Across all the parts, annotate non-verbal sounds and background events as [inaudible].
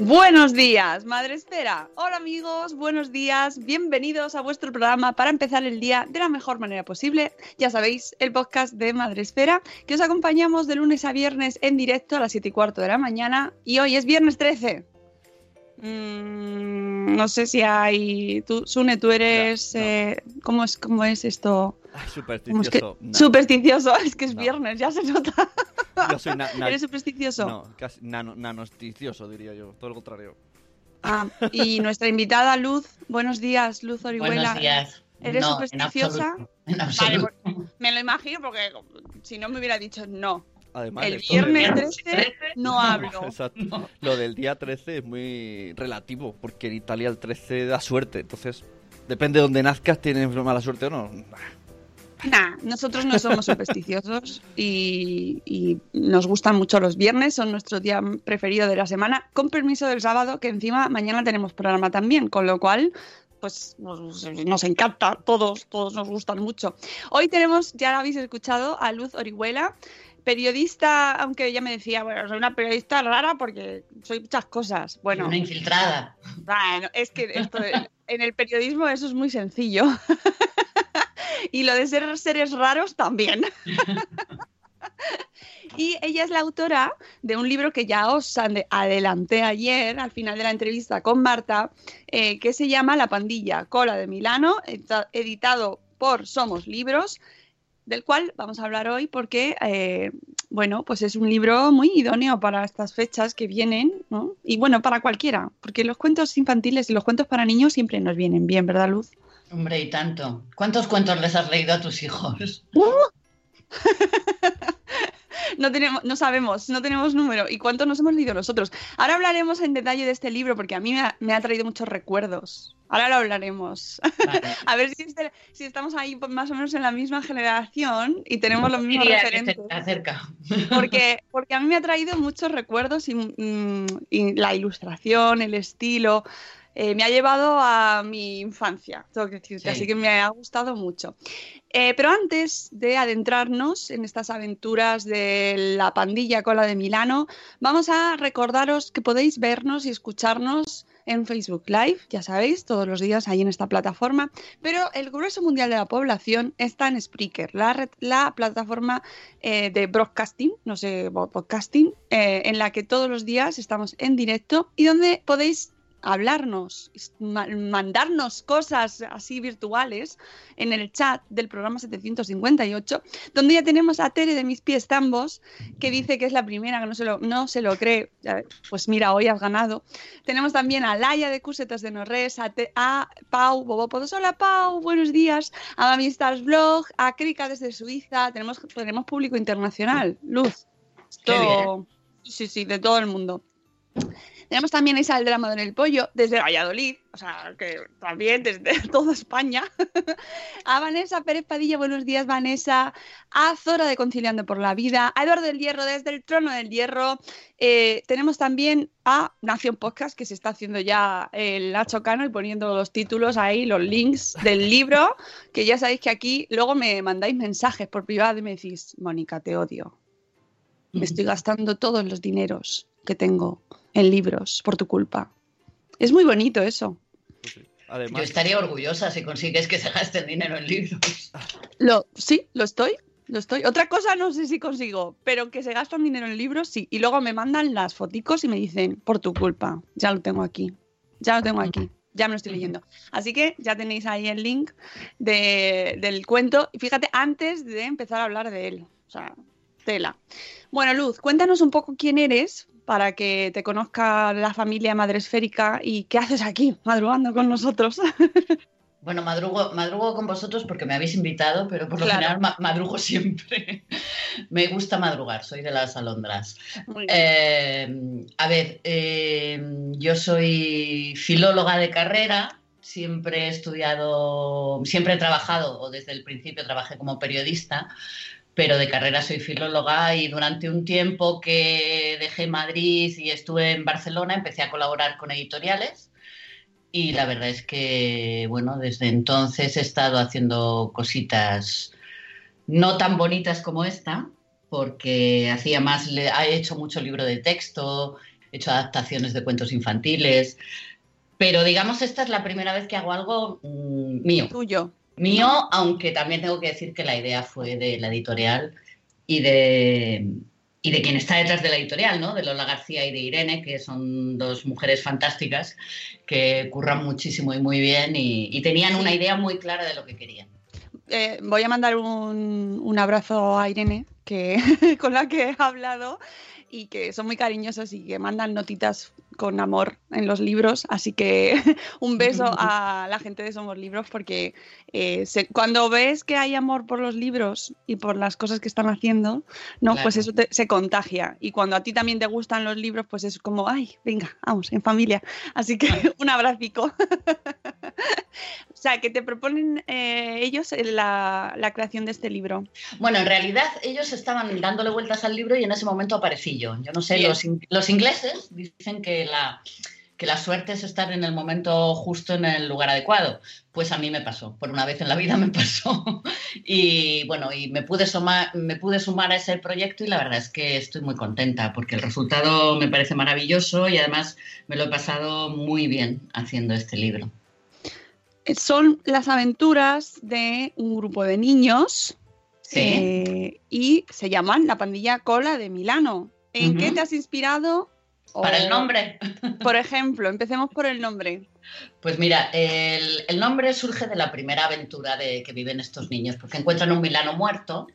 Buenos días, Madre Esfera. Hola amigos, buenos días, bienvenidos a vuestro programa para empezar el día de la mejor manera posible. Ya sabéis, el podcast de Madre Esfera, que os acompañamos de lunes a viernes en directo a las 7 y cuarto de la mañana y hoy es viernes 13. Mm, no sé si hay... Tú, Sune, tú eres... No, no. eh, ¿cómo, es, ¿Cómo es esto? Ay, ¿Cómo es que- supersticioso. no. Supersticioso, [laughs] es que es No. viernes, ya se nota. Yo soy na- na- ¿Eres supersticioso? No, casi nano, nanosticioso, diría yo. Todo lo contrario. Ah, y [laughs] nuestra invitada Luz, buenos días, Luz Orihuela. Buenos días. ¿Eres No, en supersticiosa? absoluto, En Vale, pues, me lo imagino porque si no me hubiera dicho no. Además, El viernes 13 [laughs] no hablo. Exacto. Lo del día 13 es muy relativo, porque en Italia el 13 da suerte. Entonces, depende de dónde nazcas, tienes mala suerte o no. Nah, nosotros no somos supersticiosos y, y nos gustan mucho los viernes, son nuestro día preferido de la semana, con permiso del sábado, que encima mañana tenemos programa también, con lo cual pues nos, nos encanta, todos, todos nos gustan mucho. Hoy tenemos, ya habéis escuchado, a Luz Orihuela, periodista, aunque ella me decía, bueno, soy una periodista rara porque soy muchas cosas. Bueno, Una infiltrada. bueno, es que esto en el periodismo eso es muy sencillo. [laughs] y lo de ser seres raros también. [laughs] y ella es la autora de un libro que ya os ade- adelanté ayer, al final de la entrevista con Marta, eh, que se llama La pandilla Cola de Milano, edita- editado por Somos Libros, del cual vamos a hablar hoy porque, eh, bueno, pues es un libro muy idóneo para estas fechas que vienen, ¿no? Y bueno, para cualquiera, porque los cuentos infantiles y los cuentos para niños siempre nos vienen bien, ¿verdad, Luz? Hombre, y tanto. ¿Cuántos cuentos les has leído a tus hijos? [laughs] [laughs] No tenemos, no sabemos, no tenemos número. ¿Y cuántos nos hemos leído nosotros? Ahora hablaremos en detalle de este libro porque a mí me ha, me ha traído muchos recuerdos. Ahora lo hablaremos. Vale. [laughs] A ver si, este- si estamos ahí más o menos en la misma generación y tenemos los mismos que referentes. se acerca. [laughs] Porque, porque a mí me ha traído muchos recuerdos y, mm, y la ilustración, el estilo. Eh, me ha llevado a mi infancia, tengo que decirte, Sí. así que me ha gustado mucho. Eh, pero antes de adentrarnos en estas aventuras de la pandilla cola de Milano, vamos a recordaros que podéis vernos y escucharnos en Facebook Live, ya sabéis, todos los días ahí en esta plataforma, pero el grueso mundial de la población está en Spreaker, la, red- la plataforma eh, de broadcasting, no sé, podcasting, eh, en la que todos los días estamos en directo y donde podéis hablarnos, ma- mandarnos cosas así virtuales en el chat del programa 758, donde ya tenemos a Tere de Mis Pies Tambos, que dice que es la primera que no se lo, no se lo cree. Pues mira, hoy has ganado. Tenemos también a Laia de Cusetas de Norres, a, Te- a Pau Bobopodos. Hola Pau, buenos días. A Mami Stars Blog, a Krika desde Suiza. Tenemos, tenemos público internacional. Luz. Qué Esto- Sí, sí, de todo el mundo. Tenemos también a Isabel de la Madre del Pollo, desde Valladolid, o sea, que también desde [laughs] toda España. a Vanessa Pérez Padilla, buenos días, Vanessa. A Zora de Conciliando por la Vida. A Eduardo del Hierro, desde el Trono del Hierro. Eh, tenemos también a Nación Podcast, que se está haciendo ya el Nacho Cano y poniendo los títulos ahí, los links del libro, que ya sabéis que aquí luego me mandáis mensajes por privado y me decís, Mónica, te odio. Me estoy gastando todos los dineros que tengo en libros por tu culpa. Es muy bonito eso. Yo Además, estaría orgullosa si consigues que se gasten dinero en libros. Lo, sí, lo estoy. Lo estoy. Otra cosa no sé si consigo, pero que se gastan dinero en libros, sí. Y luego me mandan las foticos y me dicen, por tu culpa, ya lo tengo aquí. Ya lo tengo aquí. Ya me lo estoy leyendo. Así que ya tenéis ahí el link de- del cuento. Y fíjate, antes de empezar a hablar de él. O sea, tela. Bueno, Luz, cuéntanos un poco quién eres para que te conozca la familia madresférica y qué haces aquí, madrugando con nosotros. [laughs] Bueno, madrugo, madrugo con vosotros porque me habéis invitado, pero por lo Claro. general ma- madrugo siempre. [laughs] me gusta madrugar, soy de las alondras. Eh, a ver, eh, yo soy filóloga de carrera, siempre he estudiado, siempre he trabajado, o desde el principio trabajé como periodista, pero de carrera soy filóloga y durante un tiempo que dejé Madrid y estuve en Barcelona empecé a colaborar con editoriales. Y la verdad es que, bueno, desde entonces he estado haciendo cositas no tan bonitas como esta, porque hacía más, he hecho mucho libro de texto, he hecho adaptaciones de cuentos infantiles, pero digamos esta es la primera vez que hago algo mm, mío. Tuyo. Mío, aunque también tengo que decir que la idea fue de la editorial y de, y de quien está detrás de la editorial, ¿no? De Lola García y de Irene, que son dos mujeres fantásticas que curran muchísimo y muy bien y, tenían una idea muy clara de lo que querían. Eh, voy a mandar un, un abrazo a Irene, que, [laughs] con la que he hablado y que son muy cariñosos y que mandan notitas con amor en los libros. Así que [laughs] un beso [laughs] a la gente de Somos Libros porque eh, se- cuando ves que hay amor por los libros y por las cosas que están haciendo, no, Claro. pues eso te- se contagia. Y cuando a ti también te gustan los libros, pues es como, ay, venga, vamos, en familia. Así que [laughs] un abracico. O sea, que te proponen eh, ellos eh, la, la creación de este libro. Bueno, en realidad ellos estaban dándole vueltas al libro y en ese momento aparecí yo. Yo no sé, los, in- los ingleses dicen que la, que la suerte es estar en el momento justo en el lugar adecuado. Pues a mí me pasó, por una vez en la vida me pasó. [laughs] Y bueno, y me pude, sumar, me pude sumar a ese proyecto y la verdad es que estoy muy contenta porque el resultado me parece maravilloso y además me lo he pasado muy bien haciendo este libro. Son las aventuras de un grupo de niños Sí. eh, y se llaman La Pandilla Cola de Milano. ¿En qué te has inspirado? Para el nombre. Por ejemplo, empecemos por el nombre. Pues mira, el, el nombre surge de la primera aventura de que viven estos niños, porque encuentran un Milano muerto,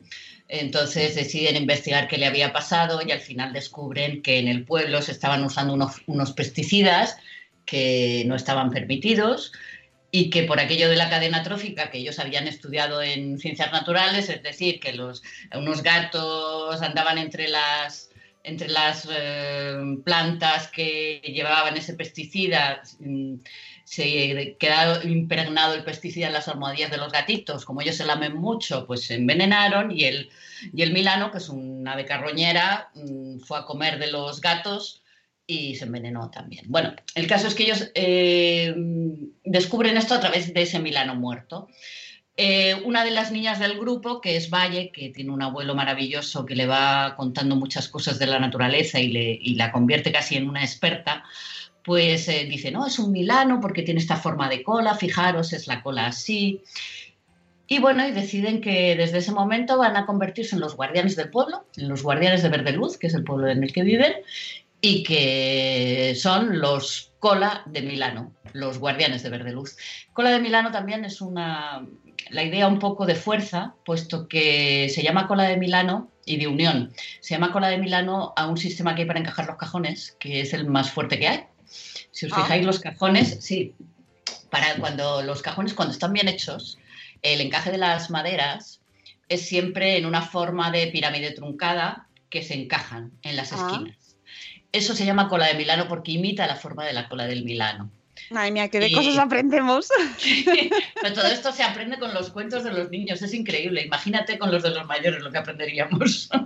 entonces deciden investigar qué le había pasado y al final descubren que en el pueblo se estaban usando unos, unos pesticidas que no estaban permitidos y que por aquello de la cadena trófica que ellos habían estudiado en ciencias naturales, es decir, que unos gatos andaban entre las, entre las eh, plantas que llevaban ese pesticida, mm, se quedaba impregnado el pesticida en las almohadillas de los gatitos, como ellos se lamen mucho, pues se envenenaron y el, y el Milano, que es una ave carroñera, mm, fue a comer de los gatos y se envenenó también. Bueno, el caso es que ellos eh, descubren esto a través de ese Milano muerto. Eh, una de las niñas del grupo, que es Valle, que tiene un abuelo maravilloso que le va contando muchas cosas de la naturaleza y, le, y la convierte casi en una experta, pues eh, dice, no, es un Milano porque tiene esta forma de cola, fijaros, es la cola así. Y bueno, y deciden que desde ese momento van a convertirse en los guardianes del pueblo, en los guardianes de Verde Luz, que es el pueblo en el que viven, y que son los Cola de Milano, los guardianes de Verde Luz. Cola de Milano también es una, la idea un poco de fuerza, puesto que se llama Cola de Milano y de unión. Se llama Cola de Milano a un sistema que hay para encajar los cajones, que es el más fuerte que hay. Si os Ah. fijáis, los cajones, sí, para cuando los cajones cuando están bien hechos, el encaje de las maderas es siempre en una forma de pirámide truncada que se encajan en las Ah. esquinas. Eso se llama cola de Milano porque imita la forma de la cola del Milano. Madre mía, qué de Y- cosas aprendemos. [laughs] Pero todo esto se aprende con los cuentos de los niños, es increíble. Imagínate con los de los mayores lo que aprenderíamos. [laughs]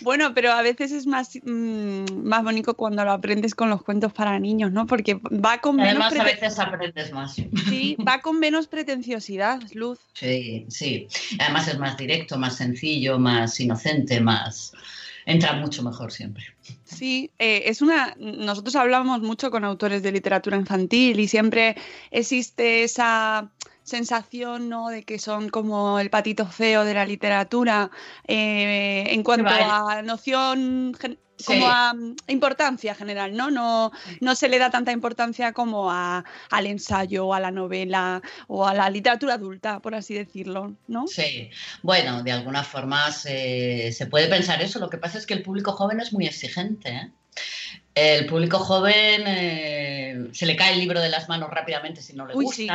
Bueno, pero a veces es más, mm, más bonito cuando lo aprendes con los cuentos para niños, ¿no? Porque va con menos, Además, a veces aprendes más. sí, va con menos pretenciosidad, Luz. Sí, sí. Además es más directo, más sencillo, más inocente, más... Entra mucho mejor siempre. Sí, eh, es una. Nosotros hablamos mucho con autores de literatura infantil y siempre existe esa sensación, ¿no? De que son como el patito feo de la literatura eh, en cuanto a noción, Sí. como a mm, importancia general, ¿no? No, no se le da tanta importancia como a, al ensayo, a la novela o a la literatura adulta, por así decirlo, ¿no? Sí, bueno, de alguna forma se, se puede pensar eso. Lo que pasa es que el público joven es muy exigente. ¿eh? El público joven eh, se le cae el libro de las manos rápidamente si no le Uy, sí.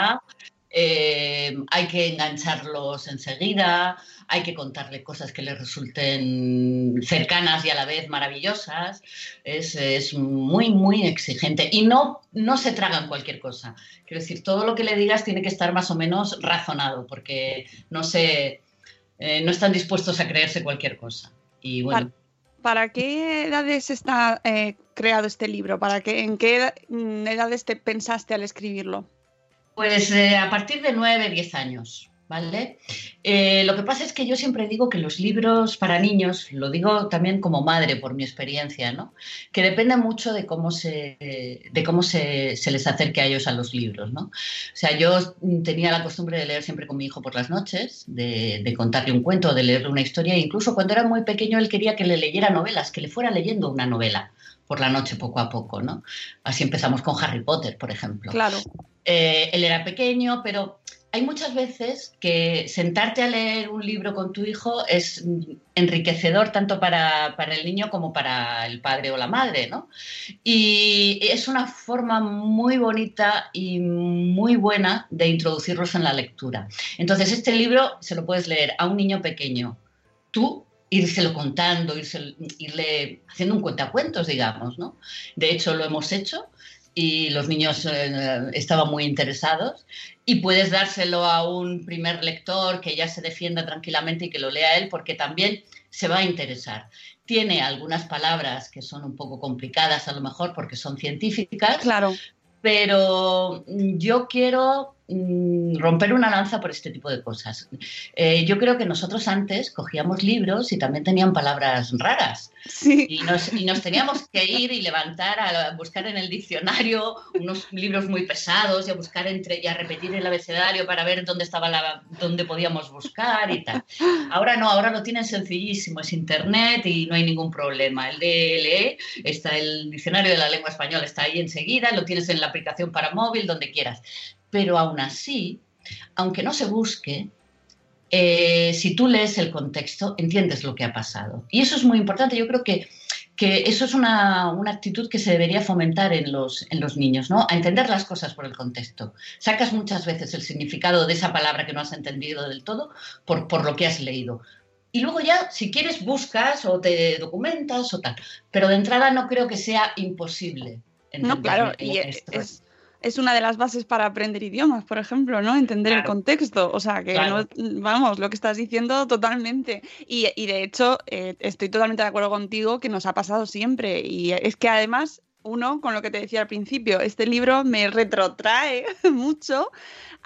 Eh, hay que engancharlos enseguida, hay que contarle cosas que les resulten cercanas y a la vez maravillosas. Es, es muy, muy exigente. Y no, no se tragan cualquier cosa. Quiero decir, todo lo que le digas tiene que estar más o menos razonado, porque no se, eh, no están dispuestos a creerse cualquier cosa. Y bueno, ¿Para qué edades está eh, creado este libro? ¿Para qué, ¿En qué mm, edades te pensaste al escribirlo? Pues eh, a partir de 9, 10 años, ¿vale? Eh, lo que pasa es que yo siempre digo que los libros para niños, lo digo también como madre por mi experiencia, ¿no? Que depende mucho de cómo se, de cómo se, se les acerque a ellos a los libros, ¿no? O sea, yo tenía la costumbre de leer siempre con mi hijo por las noches, de, de contarle un cuento, de leerle una historia, e incluso cuando era muy pequeño él quería que le leyera novelas, que le fuera leyendo una novela por la noche poco a poco, ¿no? Así empezamos con Harry Potter, por ejemplo. Claro. Eh, él era pequeño, pero hay muchas veces que sentarte a leer un libro con tu hijo es enriquecedor tanto para, el niño como para el padre o la madre, ¿no? Y es una forma muy bonita y muy buena de introducirlos en la lectura. Entonces, este libro se lo puedes leer a un niño pequeño. Tú írselo contando, irle haciendo un cuentacuentos, digamos, ¿no? De hecho, lo hemos hecho y los niños eh, estaban muy interesados y puedes dárselo a un primer lector que ya se defienda tranquilamente y que lo lea él porque también se va a interesar. Tiene algunas palabras que son un poco complicadas a lo mejor porque son científicas, Claro. pero yo quiero romper una lanza por este tipo de cosas. Eh, yo creo que nosotros antes cogíamos libros y también tenían palabras raras. Sí. Y nos, y nos teníamos que ir y levantar a buscar en el diccionario unos libros muy pesados y a buscar entre y a repetir el abecedario para ver dónde estaba la dónde podíamos buscar y tal. Ahora no, ahora lo tienen sencillísimo, es internet y no hay ningún problema. El DLE está el diccionario de la lengua española está ahí enseguida, lo tienes en la aplicación para móvil donde quieras. Pero aún así, aunque no se busque, eh, si tú lees el contexto, entiendes lo que ha pasado. Y eso es muy importante. Yo creo que, que eso es una, una actitud que se debería fomentar en los, en los niños, ¿no? A entender las cosas por el contexto. Sacas muchas veces el significado de esa palabra que no has entendido del todo por, por lo que has leído. Y luego ya, si quieres, buscas o te documentas o tal. Pero de entrada no creo que sea imposible. No, claro, y es, es una de las bases para aprender idiomas, por ejemplo, ¿no? Entender el contexto. O sea, que Claro. no, vamos, lo que estás diciendo totalmente. Y, y de hecho, eh, estoy totalmente de acuerdo contigo que nos ha pasado siempre. Y es que además, uno, con lo que te decía al principio, este libro me retrotrae [laughs] mucho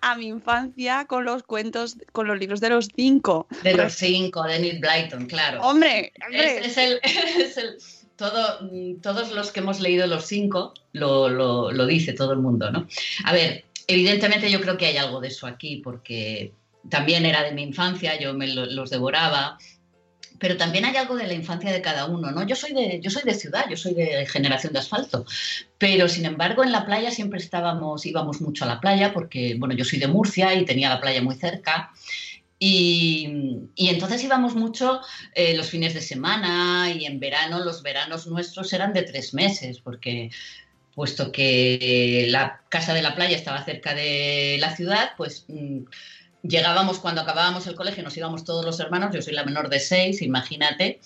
a mi infancia con los cuentos, con los libros de los cinco. De los [laughs] cinco, de Neil Blyton, claro. Hombre, hombre. Es, [laughs] es el, es el- todo, todos los que hemos leído los cinco lo, lo- dice todo el mundo, ¿no? A ver, evidentemente yo creo que hay algo de eso aquí, porque también era de mi infancia, yo me lo- los devoraba, pero también hay algo de la infancia de cada uno, ¿no? Yo soy de, yo soy de ciudad, yo soy de generación de asfalto, pero sin embargo en la playa siempre estábamos, íbamos mucho a la playa, porque, bueno, yo soy de Murcia y tenía la playa muy cerca. Y, y entonces íbamos mucho eh, los fines de semana y en verano, los veranos nuestros eran de tres meses, porque puesto que la casa de la playa estaba cerca de la ciudad, pues mm, llegábamos cuando acabábamos el colegio, nos íbamos todos los hermanos, yo soy la menor de seis, imagínate,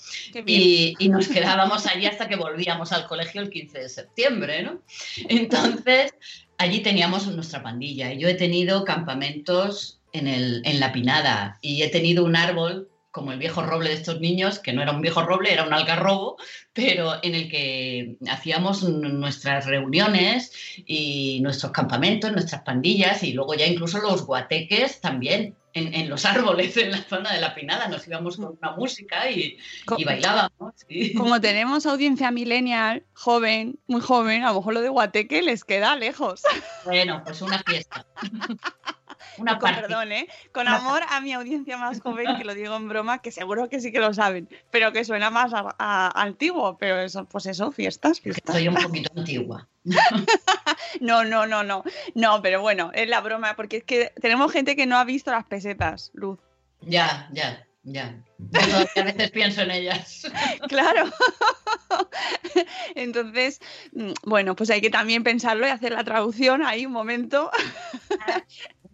y, y nos quedábamos allí hasta que volvíamos al colegio el 15 de septiembre, ¿no? Entonces, allí teníamos nuestra pandilla y yo he tenido campamentos en, el, en la Pinada y he tenido un árbol como el viejo roble de estos niños, que no era un viejo roble, era un algarrobo, pero en el que hacíamos nuestras reuniones y nuestros campamentos, nuestras pandillas y luego ya incluso los guateques también. En, en los árboles, en la zona de la pinada, nos íbamos con una música y, Co- y bailábamos. sí. Como tenemos audiencia millennial, joven, muy joven, a lo mejor lo de Guateque les queda lejos. Bueno, pues una fiesta. [laughs] Una Con perdón, ¿eh? Con amor a mi audiencia más joven, que lo digo en broma, que seguro que sí que lo saben, pero que suena más a- a- antiguo, pero eso, pues eso, fiestas, fiestas. soy un poquito antigua. [laughs] No, no, no, no, no, pero bueno, es la broma, porque es que tenemos gente que no ha visto las pesetas, Luz. Ya, ya, ya. Yo a veces pienso en ellas. [laughs] Claro. Entonces, mm, bueno, pues hay que también pensarlo y hacer la traducción ahí un momento.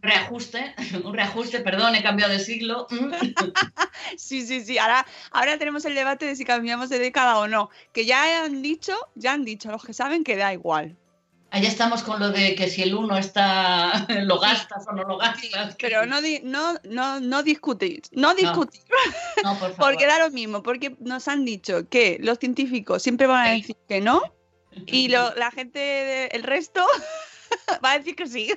Reajuste, [laughs] un reajuste, perdón, he cambiado de siglo. Mm. [laughs] Sí, sí, sí. Ahora, ahora tenemos el debate de si cambiamos de década o no. Que ya han dicho, ya han dicho los que saben que da igual. Allá estamos con lo de que si el uno está, [laughs] lo gastas o no lo gastas. Pero no, di- no, no, no discutir, no discutir, No, por favor. porque da lo mismo, porque nos han dicho que los científicos siempre van a decir que no y lo- la gente, el resto, va a decir que sí.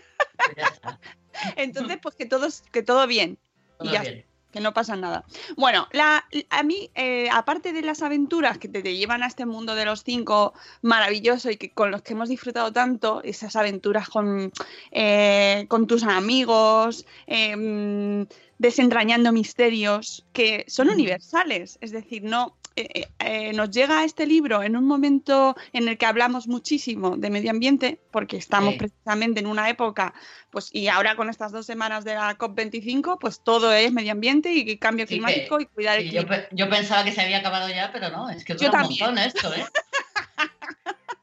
Ya está, [laughs] Entonces, pues que todos, que todo bien. todo Y ya bien. que no pasa nada. Bueno, la, a mí, eh, aparte de las aventuras que te, te llevan a este mundo de los cinco maravilloso y que con los que hemos disfrutado tanto, esas aventuras con, eh, con tus amigos, eh, desentrañando misterios que son universales, es decir, no eh, eh, eh, nos llega este libro en un momento en el que hablamos muchísimo de medio ambiente, porque estamos Sí. precisamente en una época, pues y ahora con estas dos semanas de la COP25, pues todo es medio ambiente y cambio Sí, climático y cuidar el Sí, clima. yo pensaba que se había acabado ya, pero no, es que Yo dura un también. montón esto, ¿eh? [laughs]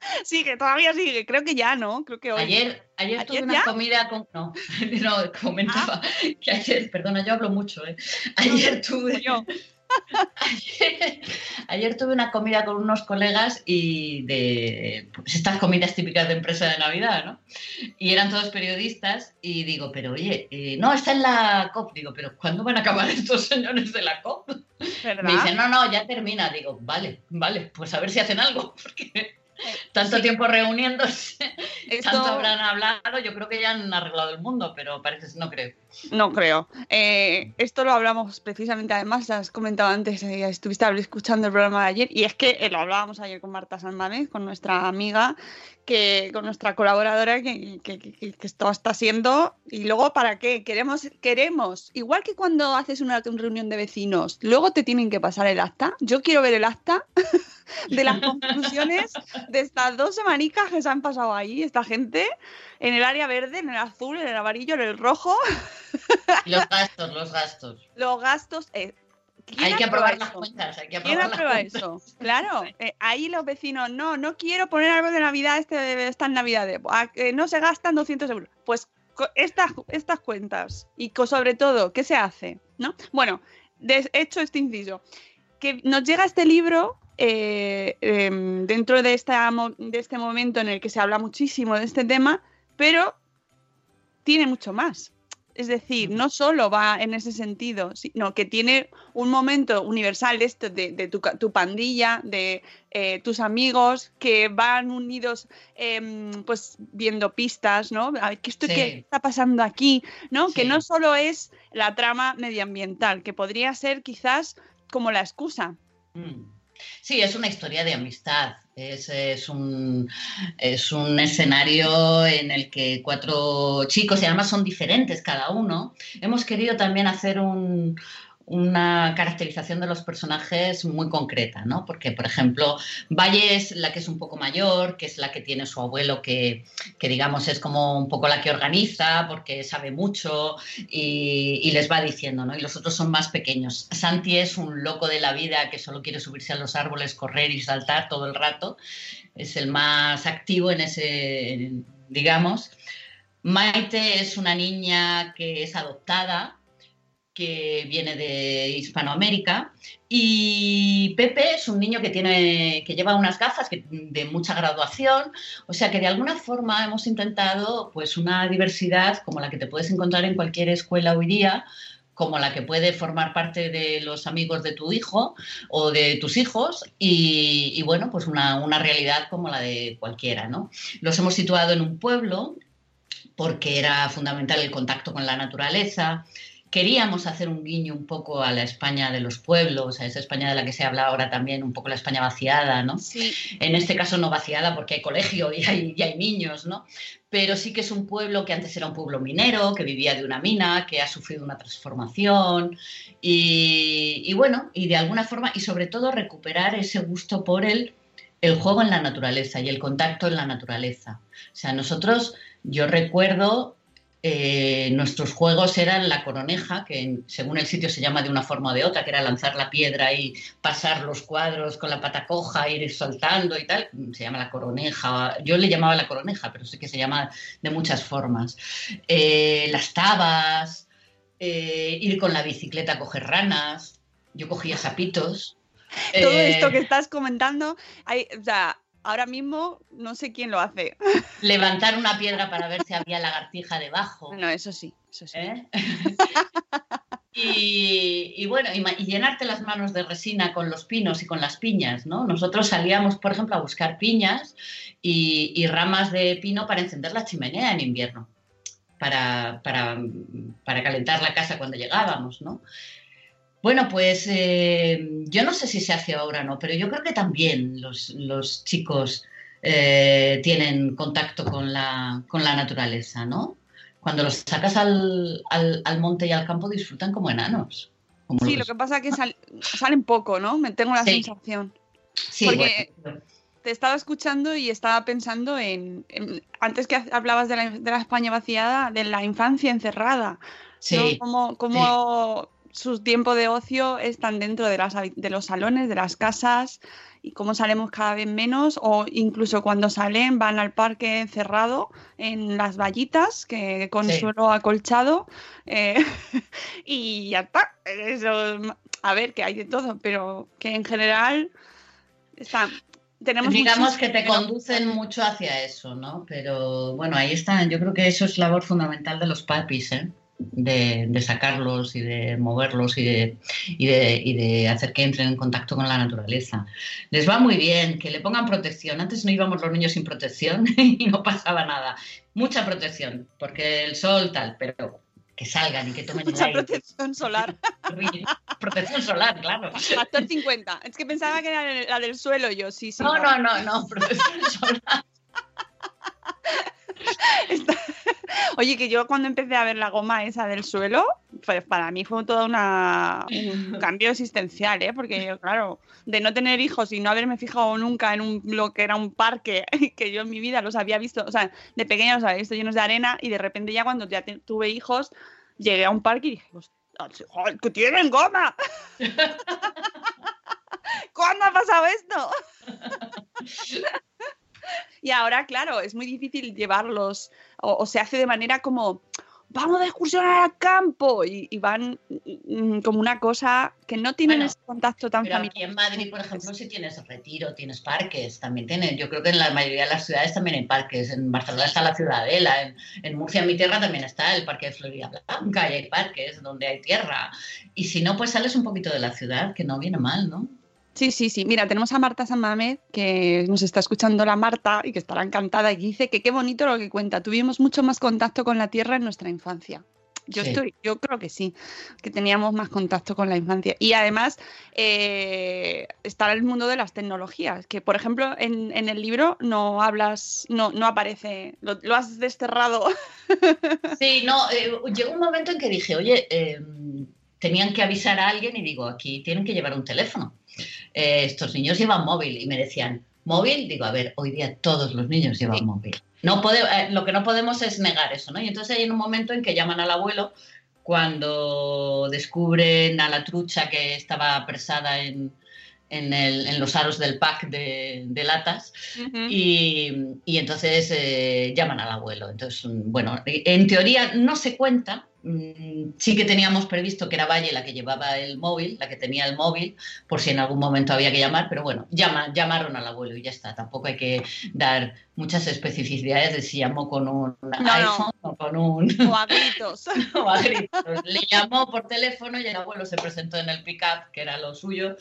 [laughs] Sigue, todavía sigue, creo que ya, ¿no? Creo que hoy. Ayer, ayer tuve ¿Ayer una comida con. No, [laughs] no, comentaba [laughs] que ayer, perdona, yo hablo mucho, ¿eh? Ayer tuve. yo. Ayer, ayer tuve una comida con unos colegas y de pues, estas comidas típicas de empresa de Navidad, ¿no? Y eran todos periodistas y digo, pero oye, eh, no, está en la COP. Digo, pero ¿cuándo van a acabar estos señores de la COP? ¿verdad? Me dicen, no, no, ya termina. Digo, vale, vale, pues a ver si hacen algo, porque tanto sí. tiempo reuniéndose, [laughs] Esto- tanto habrán hablado, yo creo que ya han arreglado el mundo, pero parece que no creo. No creo. Eh, esto lo hablamos precisamente, además, has comentado antes, eh, estuviste escuchando el programa de ayer, y es que eh, lo hablábamos ayer con Marta Sanmánez, con nuestra amiga, que, con nuestra colaboradora, que, que- que- que esto está siendo. ¿Y luego para qué? Queremos, queremos, igual que cuando haces una reunión de vecinos, luego te tienen que pasar el acta. Yo quiero ver el acta [laughs] de las conclusiones de estas dos semanicas que se han pasado ahí, esta gente, en el área verde, en el azul, en el amarillo, en el rojo. Los gastos, los gastos. los gastos. eh, ¿quién Hay que aprobar las cuentas, hay que ¿Quién aprobar las aprueba eso? Claro, eh, ahí los vecinos, no, no quiero poner árbol de Navidad este, estas Navidades, no se gastan 200 euros. Pues estas, estas cuentas y sobre todo, ¿qué se hace? ¿No? Bueno, des- hecho este inciso, que nos llega este libro eh, em, dentro de, esta, de este momento en el que se habla muchísimo de este tema, pero tiene mucho más. Es decir, no solo va en ese sentido, sino que tiene un momento universal de esto, de, de tu, tu pandilla, de eh, tus amigos que van unidos, em, pues viendo pistas, ¿no? A ver, ¿qué, esto, Sí. qué está pasando aquí? ¿no? Que no solo es la trama medioambiental, que podría ser quizás como la excusa. Mm. Sí, es una historia de amistad. Es, es un, es un escenario en el que cuatro chicos, y además son diferentes cada uno, hemos querido también hacer un- una caracterización de los personajes muy concreta, ¿no? Porque, por ejemplo, Valle es la que es un poco mayor, que es la que tiene su abuelo, que, que digamos es como un poco la que organiza, porque sabe mucho y, y les va diciendo, ¿no? Y los otros son más pequeños. Santi es un loco de la vida que solo quiere subirse a los árboles, correr y saltar todo el rato. Es el más activo en ese, digamos. Maite es una niña que es adoptada, que viene de Hispanoamérica, y Pepe es un niño que tiene, que lleva unas gafas que- de mucha graduación, o sea que de alguna forma hemos intentado pues una diversidad como la que te puedes encontrar en cualquier escuela hoy día, como la que puede formar parte de los amigos de tu hijo o de tus hijos y, bueno, pues una, una realidad como la de cualquiera, ¿no? Los hemos situado en un pueblo porque era fundamental el contacto con la naturaleza. Queríamos hacer un guiño un poco a la España de los pueblos, a esa España de la que se habla ahora también, un poco la España vaciada, ¿no? Sí. En este caso no vaciada porque hay colegio y hay, y hay niños, ¿no? Pero sí que es un pueblo que antes era un pueblo minero, que vivía de una mina, que ha sufrido una transformación y, y bueno, y de alguna forma, y sobre todo recuperar ese gusto por el, el juego en la naturaleza y el contacto en la naturaleza. O sea, nosotros, yo recuerdo eh, nuestros juegos eran la coroneja, que según el sitio se llama de una forma o de otra, que era lanzar la piedra y pasar los cuadros con la pata coja, ir saltando y tal. Se llama la coroneja. Yo le llamaba la coroneja, pero sé que se llama de muchas formas. Eh, las tabas, eh, ir con la bicicleta a coger ranas. Yo cogía sapitos. Todo esto que estás comentando, hay, o sea, ahora mismo no sé quién lo hace. Levantar una piedra para ver si había lagartija debajo. No, eso sí, eso sí. ¿eh? [laughs] y, y bueno, y llenarte las manos de resina con los pinos y con las piñas, ¿no? Nosotros salíamos, por ejemplo, a buscar piñas y, y ramas de pino para encender la chimenea en invierno, para, para, para calentar la casa cuando llegábamos, ¿no? Bueno, pues eh, yo no sé si se hace ahora o no, pero yo creo que también los, los chicos eh, tienen contacto con la, con la naturaleza, ¿no? Cuando los sacas al, al- al monte y al campo disfrutan como enanos. Como Sí, lo que pasa es que [laughs] sal- salen poco, ¿no? Me tengo la Sí. sensación. Sí, porque- bueno, Te estaba escuchando y estaba pensando en, en- antes que hablabas de la, de la España vaciada, de la infancia encerrada. sí, ¿no? Cómo, cómo su tiempo de ocio están dentro de, las, de los salones, de las casas, y cómo salemos cada vez menos, o incluso cuando salen van al parque encerrado en las vallitas, que con Sí. suelo acolchado, eh, [laughs] y ya está. Eso, a ver, que hay de todo, pero que en general está, tenemos digamos que te conducen mucho hacia eso, ¿no? Pero bueno, ahí está. Yo creo que eso es labor fundamental de los papis, ¿eh? De, de sacarlos y de moverlos y de, y, de, y de hacer que entren en contacto con la naturaleza. Les va muy bien, que le pongan protección. Antes no íbamos los niños sin protección [laughs] y no pasaba nada. Mucha protección, porque el sol tal, pero que salgan y que tomen el Mucha aire. protección solar. Protección solar, claro. Factor 50. Es que pensaba que era la del suelo yo, sí, sí. No, no, no, no, protección [laughs] solar. [laughs] Está- Oye, que yo cuando empecé a ver la goma esa del suelo, pues para mí fue todo una, un [laughs] cambio existencial, ¿eh? Porque claro, de no tener hijos y no haberme fijado nunca en un, lo que era un parque, [laughs] que yo en mi vida los había visto, o sea, de pequeña los había visto llenos de arena y de repente ya cuando ya tuve hijos, llegué a un parque y dije, "Hostia, joder, que tienen goma. ¿Cuándo ha pasado esto? Y ahora, claro, es muy difícil llevarlos, o, o se hace de manera como, vamos de excursión al campo, y, y van mm, como una cosa que no tienen Bueno, ese contacto tan Pero familiar. aquí en Madrid, por ejemplo, si tienes retiro, tienes parques, también tienes. Yo creo que en la mayoría de las ciudades también hay parques. En Barcelona está la Ciudadela, en, en Murcia, en mi tierra, también está el Parque de Florida Blanca y hay parques donde hay tierra. Y si no, pues sales un poquito de la ciudad, que no viene mal, ¿no? Sí, sí, sí. Mira, tenemos a Marta San Mamed, que nos está escuchando la Marta y que estará encantada y dice que qué bonito lo que cuenta. Tuvimos mucho más contacto con la tierra en nuestra infancia. Yo Sí. estoy, yo creo que sí, que teníamos más contacto con la infancia. Y además eh, está el mundo de las tecnologías, que por ejemplo en, en el libro no hablas, no, no aparece, lo, lo has desterrado. [laughs] Sí, no, eh, llegó un momento en que dije, oye, eh, tenían que avisar a alguien y digo, aquí tienen que llevar un teléfono. Eh, estos niños llevan móvil y me decían, ¿móvil? Digo, a ver, hoy día todos los niños llevan Sí. móvil. No eh, lo que no podemos es negar eso, ¿no? Y entonces hay un momento en que llaman al abuelo cuando descubren a la trucha que estaba apresada en, en, el- en los aros del pack de, de latas Ujú. y, y entonces eh, llaman al abuelo. Entonces, mm, bueno, en teoría no se cuenta. mm, Sí que teníamos previsto que era Valle la que llevaba el móvil, la que tenía el móvil, por si en algún momento había que llamar, pero bueno, llama, llamaron al abuelo y ya está. Tampoco hay que dar muchas especificidades de si llamó con un no. iPhone o con un... O a gritos. [laughs] o a gritos. Le llamó por teléfono y el abuelo se presentó en el pick-up, que era lo suyo,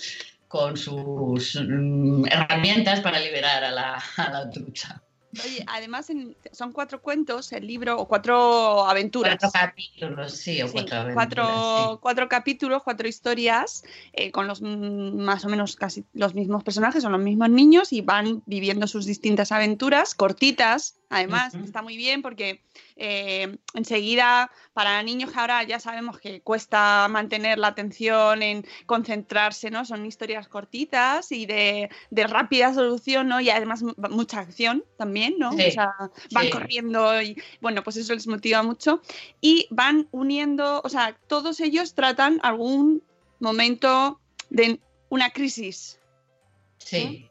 con sus mm, herramientas para liberar a la, a la trucha. Oye, además en- son cuatro cuentos el libro, o cuatro aventuras. Cuatro capítulos, sí, o Sí, cuatro aventuras, cuatro, cuatro capítulos, cuatro historias, eh, con los mm, más o menos casi los mismos personajes, son los mismos niños y van viviendo sus distintas aventuras, cortitas, además, está muy bien porque eh, enseguida para niños que ahora ya sabemos que cuesta mantener la atención en concentrarse, ¿no? Son historias cortitas y de, de rápida solución, ¿no? Y además mu- mucha acción también, ¿no? Sí, O sea, van sí. corriendo y bueno, pues eso les motiva mucho y van uniendo, o sea, todos ellos tratan algún momento de una crisis. Sí.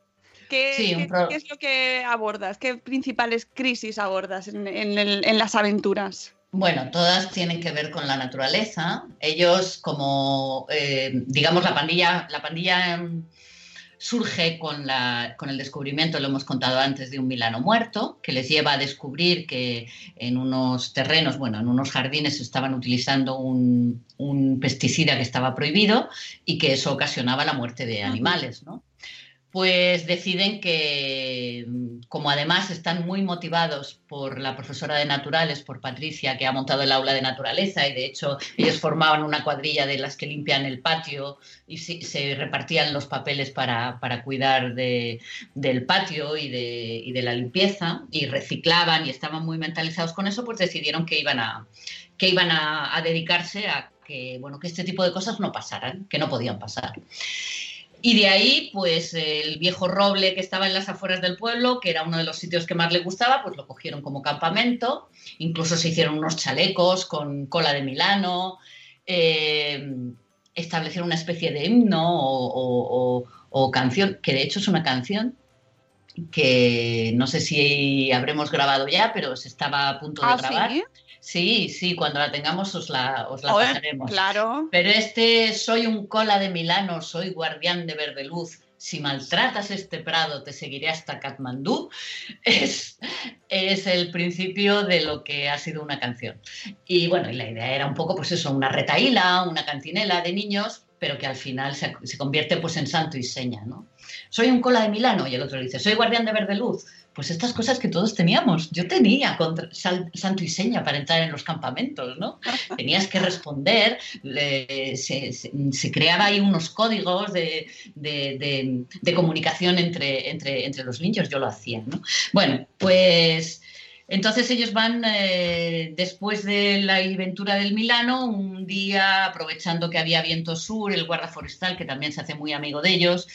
¿Qué, Sí, un qué- pro- qué es lo que abordas? ¿Qué principales crisis abordas en, en el- en las aventuras? Bueno, todas tienen que ver con la naturaleza. Ellos, como eh, digamos, la pandilla, la pandilla em, surge con, la, con el descubrimiento, lo hemos contado antes, de un Milano muerto, que les lleva a descubrir que en unos terrenos, bueno, en unos jardines estaban utilizando un, un pesticida que estaba prohibido y que eso ocasionaba la muerte de animales, ¿no? Pues deciden que, como además están muy motivados por la profesora de naturales, por Patricia, que ha montado el aula de naturaleza, y de hecho ellos formaban una cuadrilla de las que limpian el patio y se, se repartían los papeles para, para cuidar de- del patio y de, y de la limpieza, y reciclaban y estaban muy mentalizados con eso, pues decidieron que iban a, que iban a, a dedicarse a que, bueno, que este tipo de cosas no pasaran, que no podían pasar. Y de ahí, pues el viejo roble que estaba en las afueras del pueblo, que era uno de los sitios que más le gustaba, pues lo cogieron como campamento. Incluso se hicieron unos chalecos con cola de Milano. eh, establecieron una especie de himno o, o- o- o canción, que de hecho es una canción que no sé si habremos grabado ya, pero se estaba a punto de Ah, grabar. ¿sí? Sí, sí, cuando la tengamos os la, os la Joder, pasaremos. claro. Pero este soy un cola de Milano, soy guardián de verde luz. Si maltratas este prado, te seguiré hasta Katmandú. [laughs] Es, es el principio de lo que ha sido una canción. Y bueno, y la idea era un poco, pues eso, una retaíla, una cantinela de niños, pero que al final se, se convierte pues en santo y seña, ¿no? Soy un cola de Milano y el otro dice, soy guardián de verde luz. Pues estas cosas que todos teníamos. Yo tenía contra- sal- santo y seña para entrar en los campamentos, ¿no? [laughs] Tenías que responder, le- se, se- se creaba ahí unos códigos de, de- de- de comunicación entre, entre, entre los niños, yo lo hacía, ¿no? Bueno, pues entonces ellos van, eh, después de la aventura del Milano, un día, aprovechando que había viento sur, el guarda forestal, que también se hace muy amigo de ellos,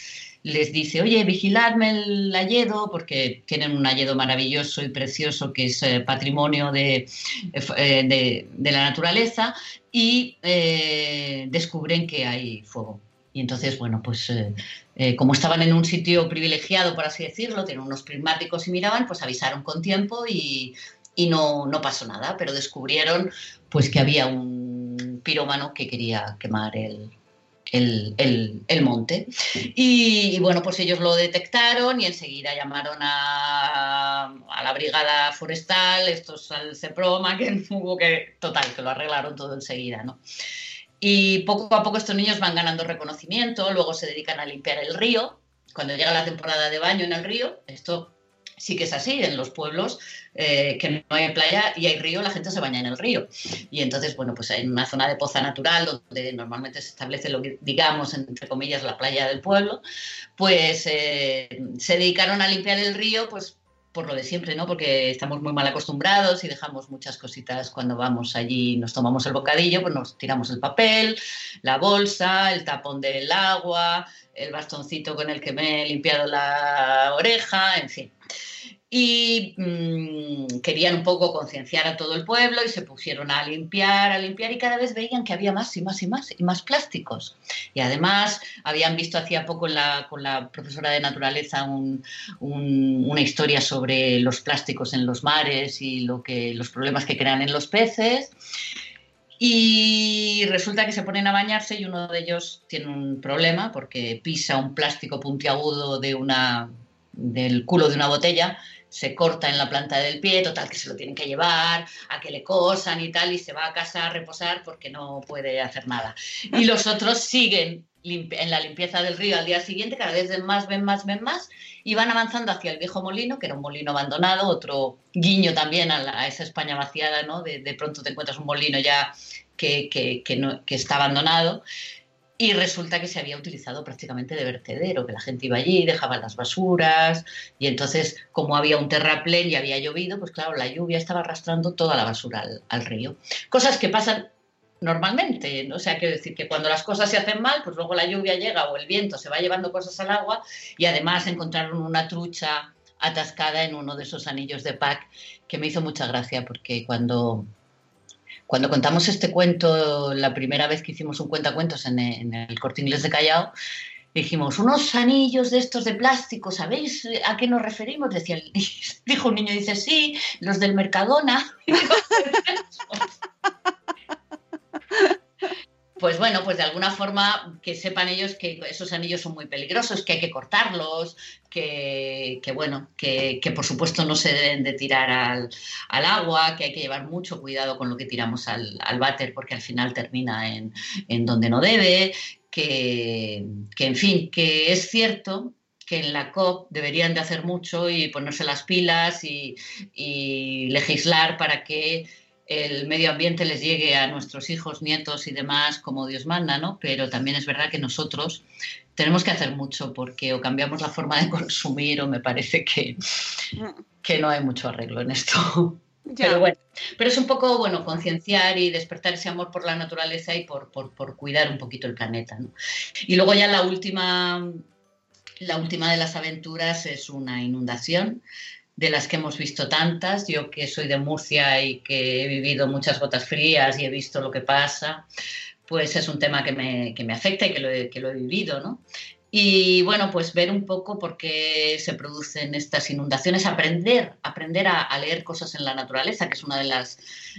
les dice, oye, vigiladme el hayedo, porque tienen un hayedo maravilloso y precioso que es eh, patrimonio de, eh, de, de la naturaleza, y eh, descubren que hay fuego. Y entonces, bueno, pues eh, eh, como estaban en un sitio privilegiado, por así decirlo, tienen unos prismáticos y miraban, pues avisaron con tiempo y, y no, no pasó nada, pero descubrieron pues que había un pirómano que quería quemar el, el, el- monte. Y, y, bueno, pues ellos lo detectaron y enseguida llamaron a, a la brigada forestal, estos al CEPROMA, que [laughs] hubo que, total, que lo arreglaron todo enseguida, ¿no? Y poco a poco estos niños van ganando reconocimiento, luego se dedican a limpiar el río. Cuando llega la temporada de baño en el río, esto sí que es así, en los pueblos eh, que no hay playa y hay río, la gente se baña en el río. Y entonces, bueno, pues en una zona de poza natural, donde normalmente se establece lo que digamos, entre comillas, la playa del pueblo, pues eh, se dedicaron a limpiar el río, pues por lo de siempre, ¿no? Porque estamos muy mal acostumbrados y dejamos muchas cositas cuando vamos allí nos tomamos el bocadillo, pues nos tiramos el papel, la bolsa, el tapón del agua, el bastoncito con el que me he limpiado la oreja, en fin. Y mm, querían un poco concienciar a todo el pueblo y se pusieron a limpiar, a limpiar y cada vez veían que había más y más y más y más plásticos. Y además habían visto hacía poco con la profesora de naturaleza una historia sobre los plásticos en los mares y lo que, los problemas que crean en los peces. Y resulta que se ponen a bañarse y uno de ellos tiene un problema porque pisa un plástico puntiagudo de una, del culo de una botella se corta en la planta del pie, total que se lo tienen que llevar, a que le cosan y tal, y se va a casa a reposar porque no puede hacer nada. Y los otros siguen en la limpieza del río al día siguiente, cada vez ven más, ven más, ven más, y van avanzando hacia el viejo molino, que era un molino abandonado, otro guiño también a, esa España vaciada, ¿no? De, pronto te encuentras un molino ya que, que, que está abandonado y resulta que se había utilizado prácticamente de vertedero, que la gente iba allí, dejaba las basuras y entonces como había un terraplén y había llovido, pues claro, la lluvia estaba arrastrando toda la basura al, río. Cosas que pasan normalmente, ¿no? o sea, quiero decir que cuando las cosas se hacen mal, pues luego la lluvia llega o el viento se va llevando cosas al agua y además encontraron una trucha atascada en uno de esos anillos de pack que me hizo mucha gracia porque cuando cuando contamos este cuento, la primera vez que hicimos un cuentacuentos en, en el corte inglés de Callao, dijimos, unos anillos de estos de plástico, ¿sabéis a qué nos referimos? Decía, [laughs] dijo un niño, dice, sí, los del Mercadona. [laughs] [laughs] pues bueno, pues de alguna forma que sepan ellos que esos anillos son muy peligrosos, que hay que cortarlos, que, bueno, que, por supuesto no se deben de tirar al, agua, que hay que llevar mucho cuidado con lo que tiramos al, al váter porque al final termina en, donde no debe, que, en fin, que es cierto que en la COP deberían de hacer mucho y ponerse las pilas y legislar para que el medio ambiente les llegue a nuestros hijos, nietos y demás como Dios manda, ¿no? Pero también es verdad que nosotros tenemos que hacer mucho porque o cambiamos la forma de [laughs] consumir o me parece que, que no hay mucho arreglo en esto. Pero bueno, pero es un poco, bueno, concienciar y despertar ese amor por la naturaleza y por, por, por cuidar un poquito el planeta, ¿no? Y luego ya la última, la última de las aventuras es una inundación de las que hemos visto tantas. Yo que soy de Murcia y que he vivido muchas gotas frías y he visto lo que pasa, pues es un tema que me, que me afecta y que lo, he, que lo he vivido, ¿no? Y bueno, pues ver un poco por qué se producen estas inundaciones, aprender, aprender a, leer cosas en la naturaleza, que es una de las,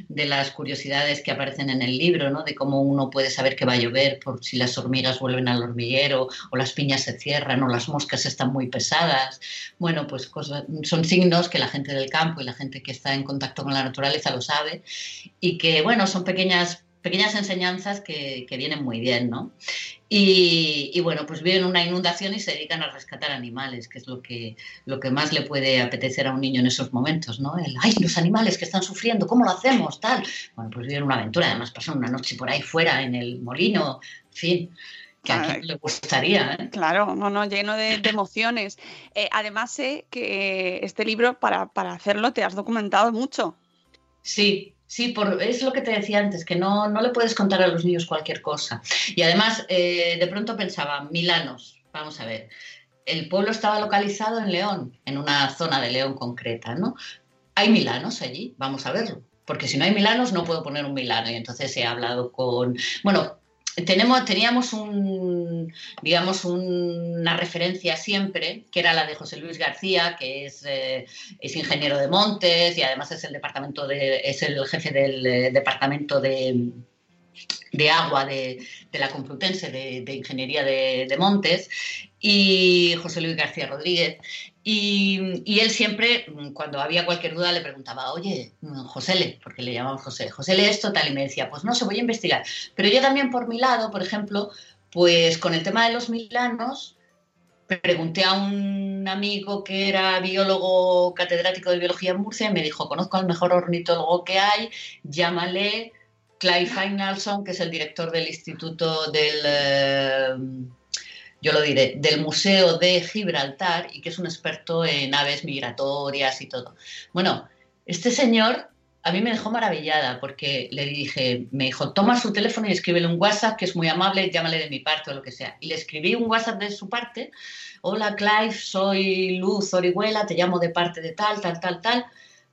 de las curiosidades que aparecen en el libro, ¿no? de cómo uno puede saber que va a llover por si las hormigas vuelven al hormiguero o las piñas se cierran o las moscas están muy pesadas. Bueno, pues son signos que la gente del campo y la gente que está en contacto con la naturaleza lo sabe y que, bueno, son pequeñas pequeñas enseñanzas que, que, vienen muy bien, ¿no? Y, bueno, pues viven una inundación y se dedican a rescatar animales, que es lo que, lo que más le puede apetecer a un niño en esos momentos, ¿no? El, ay, los animales que están sufriendo, ¿cómo lo hacemos? Tal. Bueno, pues viven una aventura, además pasan una noche por ahí fuera en el molino, en fin que a quien le gustaría. ¿eh? Claro, no, no, lleno de, emociones. Eh, además sé que este libro, para, para hacerlo, te has documentado mucho. Sí, Sí, por, es lo que te decía antes, que no, no le puedes contar a los niños cualquier cosa. Y además, eh, de pronto pensaba, Milanos, vamos a ver, el pueblo estaba localizado en León, en una zona de León concreta, ¿no? Hay Milanos allí, vamos a verlo. Porque si no hay Milanos, no puedo poner un Milano. Y entonces he hablado con. Bueno, tenemos, teníamos un, digamos, una referencia siempre, que era la de José Luis García, que es, eh, es ingeniero de montes y además es el departamento de, es el jefe del eh, departamento de, de agua de, la Complutense de, Ingeniería de, Montes y José Luis García Rodríguez. Y, él siempre, cuando había cualquier duda, le preguntaba, oye, José, porque le llamaban José, José esto tal, y me decía, pues no se voy a investigar. Pero yo también por mi lado, por ejemplo, pues con el tema de los milanos, pregunté a un amigo que era biólogo catedrático de biología en Murcia y me dijo, conozco al mejor ornitólogo que hay, llámale Clive Finalson, que es el director del Instituto del... Yo lo diré, del Museo de Gibraltar y que es un experto en aves migratorias y todo. Bueno, este señor a mí me dejó maravillada porque le dije, me dijo, toma su teléfono y escríbele un WhatsApp que es muy amable, llámale de mi parte o lo que sea. Y le escribí un WhatsApp de su parte, hola Clive, soy Luz Orihuela, te llamo de parte de tal, tal, tal, tal.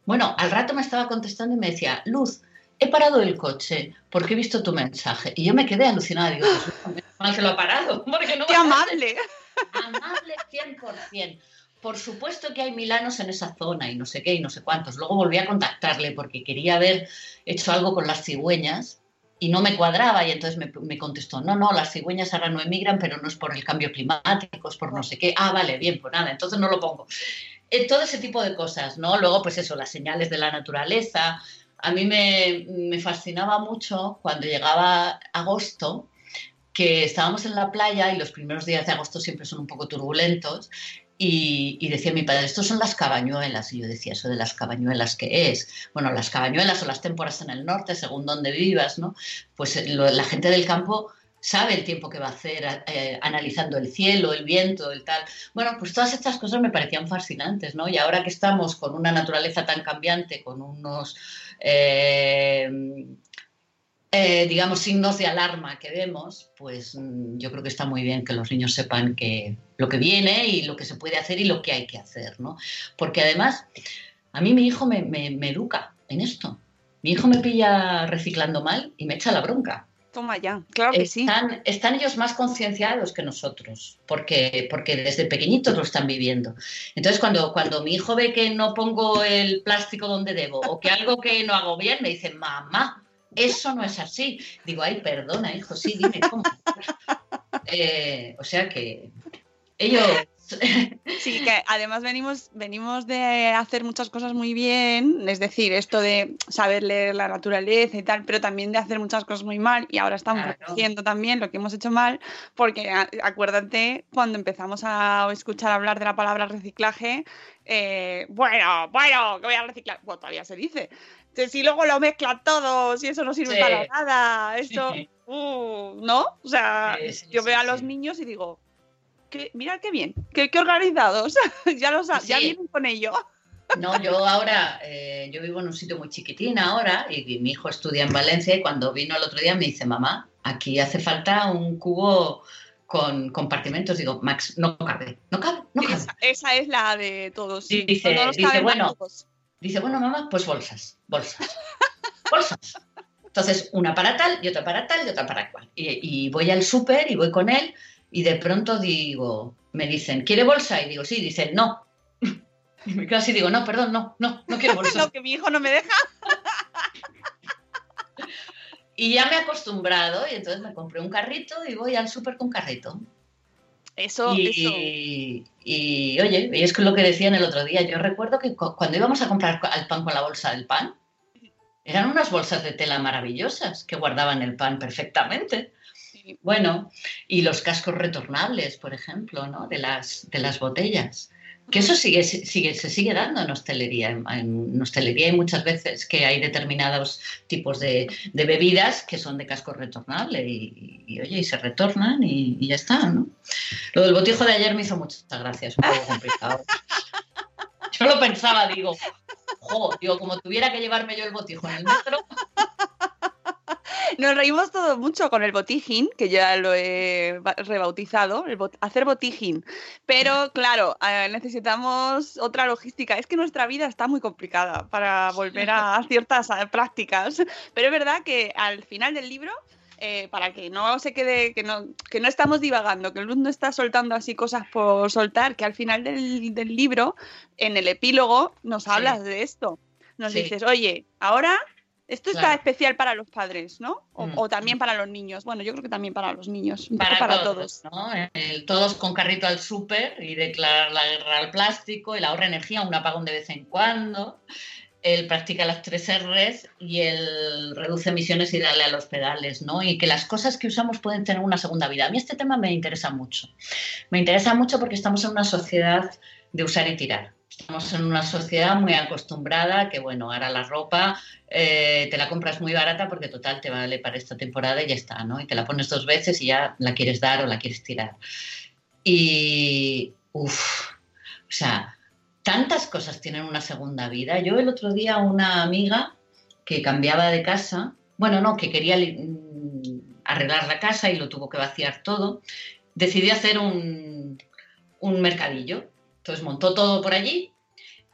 Bueno, al rato me estaba contestando y me decía, Luz, he parado el coche porque he visto tu mensaje. Y yo me quedé alucinada, digo, pues, mal que lo ha parado. [laughs] Porque no ¡Qué amable! Amable 100%. Por supuesto que hay milanos en esa zona y no sé qué y no sé cuántos. Luego volví a contactarle porque quería haber hecho algo con las cigüeñas y no me cuadraba y entonces me, me, contestó, no, no, las cigüeñas ahora no emigran, pero no es por el cambio climático, es por no sé qué. Ah, vale, bien, pues nada, entonces no lo pongo. Eh, todo ese tipo de cosas, ¿no? Luego, pues eso, las señales de la naturaleza. A mí me, me fascinaba mucho cuando llegaba agosto, que estábamos en la playa y los primeros días de agosto siempre son un poco turbulentos y, decía mi padre, estos son las cabañuelas. Y yo decía, ¿eso de las cabañuelas qué es? Bueno, las cabañuelas o las témporas en el norte, según donde vivas, ¿no? Pues eh, la gente del campo sabe el tiempo que va a hacer eh, analizando el cielo, el viento, el tal. Bueno, pues todas estas cosas me parecían fascinantes, ¿no? Y ahora que estamos con una naturaleza tan cambiante, con unos... Eh, eh, digamos, signos de alarma que vemos, pues mm, yo creo que está muy bien que los niños sepan que lo que viene y lo que se puede hacer y lo que hay que hacer, ¿no? Porque además, a mí mi hijo me, me, me educa en esto. Mi hijo me pilla reciclando mal y me echa la bronca. Toma ya, claro que están, sí. Están ellos más concienciados que nosotros, porque, porque desde pequeñitos lo están viviendo. Entonces, cuando, cuando mi hijo ve que no pongo el plástico donde debo o que algo que no hago bien, me dice, mamá, eso no es así. Digo, ay, perdona, hijo, sí, dime cómo. [laughs] eh, o sea que ellos... Sí, que además venimos, venimos de hacer muchas cosas muy bien, es decir, esto de saber leer la naturaleza y tal, pero también de hacer muchas cosas muy mal y ahora estamos Claro. haciendo también lo que hemos hecho mal, porque acuérdate cuando empezamos a escuchar hablar de la palabra reciclaje, eh, bueno, bueno, que voy a reciclar, bueno, todavía se dice. Si luego lo mezclan todos y eso no sirve Sí. para nada, esto, uh, ¿no? O sea, Sí, sí, yo veo a los niños y digo, que, mira qué bien, qué, qué organizados, [laughs] ya, los, ya vienen con ello. [laughs] No, yo ahora, eh, yo vivo en un sitio muy chiquitín ahora y, y mi hijo estudia en Valencia y cuando vino el otro día me dice, mamá, aquí hace falta un cubo con compartimentos. Digo, Max, no cabe, no cabe, no cabe. Esa, esa es la de todos. Sí, dice- bueno, todos. Dice, bueno, mamá, pues bolsas, bolsas, bolsas. Entonces, una para tal y otra para tal y otra para cual. Y, y voy al súper y voy con él y de pronto digo, me dicen, ¿quiere bolsa? Y digo, sí, dicen, no. [laughs] Y me quedo así, digo, no, perdón, no, no, no quiero bolsa. [laughs] No, que mi hijo no me deja. [laughs] Y ya me he acostumbrado y entonces me compré un carrito y voy al súper con carrito. Eso, eso. Y, y, oye, y es que lo que decían el otro día, yo recuerdo que cu- cuando íbamos a comprar co- el pan con la bolsa del pan, eran unas bolsas de tela maravillosas que guardaban el pan perfectamente. Bueno, y los cascos retornables, por ejemplo, ¿no? de, las, de las botellas. Que eso sigue, sigue, se sigue dando en hostelería. En, hostelería hay muchas veces que hay determinados tipos de, bebidas que son de casco retornable y, oye, y se retornan y, y ya está, ¿no? Lo del botijo de ayer me hizo muchas gracias, un poco complicado. Yo lo pensaba, digo, jo, digo, como tuviera que llevarme yo el botijo en el metro, Nos reímos todo mucho con el botijín, que ya lo he ba- rebautizado, el bot- hacer botijín. Pero claro, eh, necesitamos otra logística. Es que nuestra vida está muy complicada para volver a [laughs] ciertas eh, prácticas. Pero es verdad que al final del libro, eh, para que no se quede, que no, que no estamos divagando, que el Luz no está soltando así cosas por soltar, que al final del, del libro, en el epílogo, nos Sí. hablas de esto. Nos Sí. dices, oye, ahora esto está especial para los padres, ¿no? O, Mm. o también para los niños. Bueno, yo creo que también para los niños, un poco para, todos, todos. ¿no? El- todos con carrito al súper y declarar la guerra al plástico, el ahorra energía, un apagón de vez en cuando, el practica las tres R's y el reduce emisiones y dale a los pedales, ¿no? Y que las cosas que usamos pueden tener una segunda vida. A mí este tema me interesa mucho. Me interesa mucho porque estamos en una sociedad de usar y tirar. Estamos en una sociedad muy acostumbrada que, bueno, ahora la ropa eh, te la compras muy barata porque total te vale para esta temporada y ya está, ¿no? Y te la pones dos veces y ya la quieres dar o la quieres tirar. Y, uff, o sea, tantas cosas tienen una segunda vida. Yo el otro día una amiga que cambiaba de casa, bueno, no, que quería mm, arreglar la casa y lo tuvo que vaciar todo, decidió hacer un, un mercadillo. Entonces montó todo por allí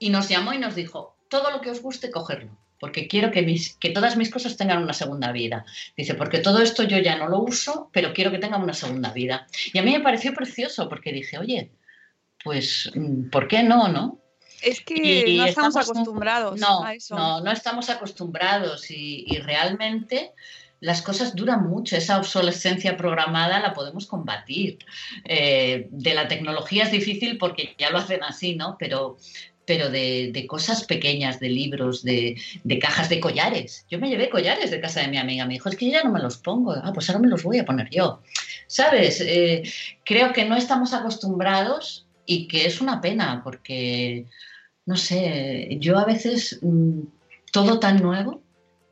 y nos llamó y nos dijo, todo lo que os guste, cogerlo, porque quiero que, mis, que todas mis cosas tengan una segunda vida. Dice, porque todo esto yo ya no lo uso, pero quiero que tengan una segunda vida. Y a mí me pareció precioso, porque dije, oye, pues, mm, ¿por qué no, no? Es que Y no estamos, estamos- acostumbrados No, a eso. no, no estamos acostumbrados y, y realmente las cosas duran mucho. Esa obsolescencia programada la podemos combatir. Eh, de la tecnología es difícil porque ya lo hacen así, ¿no? Pero, pero de, cosas pequeñas, de libros, de, de cajas de collares. Yo me llevé collares de casa de mi amiga. Me dijo, es que yo ya no me los pongo. Ah, pues ahora me los voy a poner yo. ¿Sabes? Eh, creo que no estamos acostumbrados y que es una pena porque no sé, yo a veces mm, todo tan nuevo,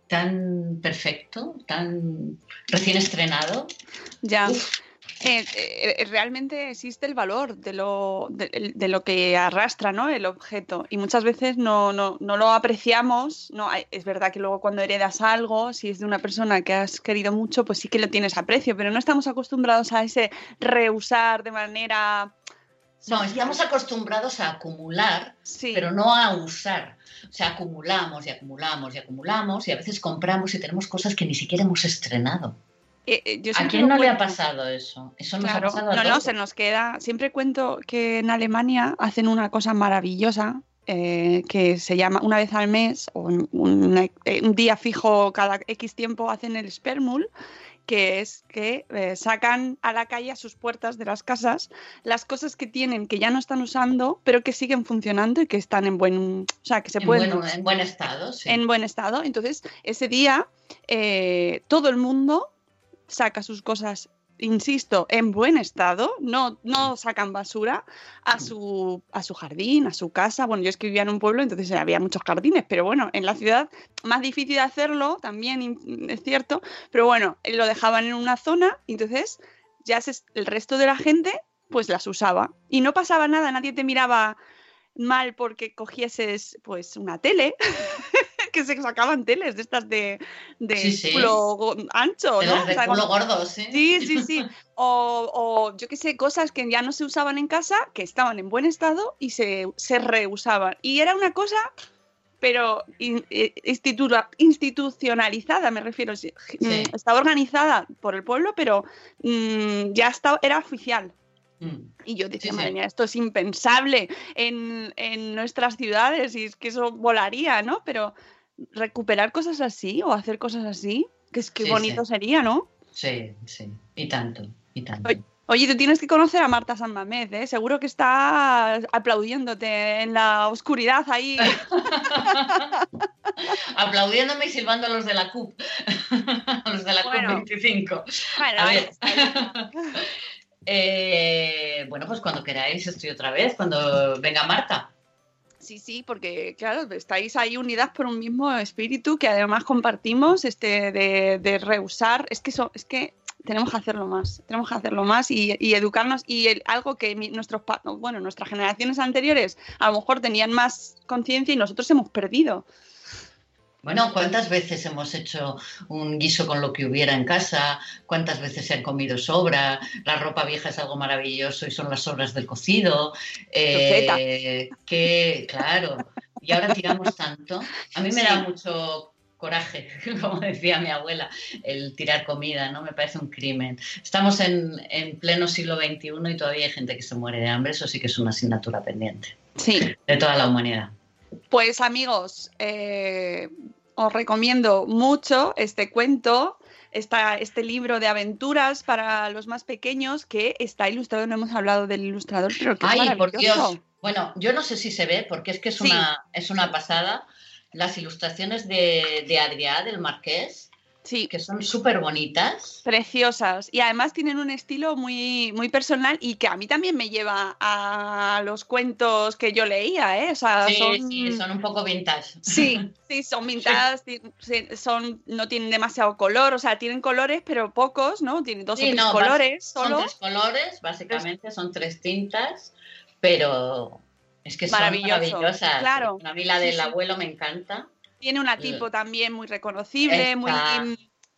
tan perfecto, tan recién estrenado. Ya. Eh, eh, realmente existe el valor de lo, de, de lo que arrastra ¿no? el objeto y muchas veces no, no, no lo apreciamos. No, es verdad que luego cuando heredas algo, si es de una persona que has querido mucho, pues sí que lo tienes aprecio, pero no estamos acostumbrados a ese reusar de manera... No, estamos acostumbrados a acumular, Sí. pero no a usar. O sea, acumulamos y acumulamos y acumulamos y a veces compramos y tenemos cosas que ni siquiera hemos estrenado. Eh, eh, yo ¿A quién no le ha pasado eso? Eso nos Claro, ha pasado a no, se nos queda. Siempre cuento que en Alemania hacen una cosa maravillosa eh, que se llama una vez al mes o un, un día fijo cada X tiempo hacen el Spermul, que es que eh, sacan a la calle a sus puertas de las casas las cosas que tienen que ya no están usando, pero que siguen funcionando y que están en buen, o sea, que se en, pueden buen, en buen estado, sí. en buen estado. Entonces, ese día eh, todo el mundo saca sus cosas, insisto, en buen estado, no, no sacan basura a su, a su jardín, a su casa. Bueno, yo es que vivía en un pueblo, entonces había muchos jardines, pero bueno, en la ciudad más difícil de hacerlo, también es cierto, pero bueno, lo dejaban en una zona, entonces ya se- el resto de la gente pues las usaba y no pasaba nada, nadie te miraba mal porque cogieses pues una tele [laughs] [laughs] que se sacaban teles de estas de, de Sí, sí. culo ancho, De ¿no? de O sea, culo gordo, sí. Sí, sí, sí. O, o yo qué sé, cosas que ya no se usaban en casa, que estaban en buen estado y se, se reusaban. Y era una cosa, pero in- eh, institura- institucionalizada, me refiero. sí, mm, Estaba organizada por el pueblo, pero mm, ya estaba, era oficial. Mm. Y yo decía, Sí, sí. madre mía, esto es impensable en, en nuestras ciudades y es que eso volaría, ¿no? Pero recuperar cosas así o hacer cosas así, que es que Sí, bonito sí. sería, ¿no? Sí, sí. Y tanto, y tanto. Oye, Oye, tú tienes que conocer a Marta San Mamés, ¿eh? Seguro que está aplaudiéndote en la oscuridad ahí. [laughs] Aplaudiéndome y silbando a los de la CUP. [laughs] a los de la Bueno. CUP 25. Bueno, A ver. [laughs] Eh, bueno, pues cuando queráis estoy otra vez, cuando venga Marta. Sí, sí, porque claro, estáis ahí unidas por un mismo espíritu que además compartimos este de, de reusar. Es que eso, es que tenemos que hacerlo más, tenemos que hacerlo más y, educarnos y el- algo que mi- nuestros bueno, nuestras generaciones anteriores a lo mejor tenían más conciencia y nosotros hemos perdido. Bueno, ¿cuántas veces hemos hecho un guiso con lo que hubiera en casa? ¿Cuántas veces se han comido sobra? La ropa vieja es algo maravilloso y son las sobras del cocido. Eh, que, claro, y ahora tiramos tanto. A mí me da mucho coraje, [laughs] como decía mi abuela, el tirar comida, ¿no? Me parece un crimen. Estamos en, en pleno siglo XXI y todavía hay gente que se muere de hambre, eso sí que es una asignatura pendiente Sí. de toda la humanidad. Pues amigos, eh, os recomiendo mucho este cuento, esta, este libro de aventuras para los más pequeños que está ilustrado, no hemos hablado del ilustrador, pero que es Ay, por maravilloso. Dios. Bueno, yo no sé si se ve, porque es que es, Sí. una, es una pasada. Las ilustraciones de, de Adrià del Marqués, Sí, que son súper bonitas. preciosas. Y además tienen un estilo muy, muy personal y que a mí también me lleva a los cuentos que yo leía, ¿eh? O sea, Sí, son... sí, son un poco vintage. Sí, [laughs] sí, son vintage, sí, son, no tienen demasiado color, o sea, tienen colores, pero pocos, ¿no? Tienen dos Sí, o tres no, colores Son solo. tres colores, básicamente, son tres tintas, pero es que son maravillosas. claro. A mí la del abuelo me encanta. Tiene una tipo también muy reconocible, muy...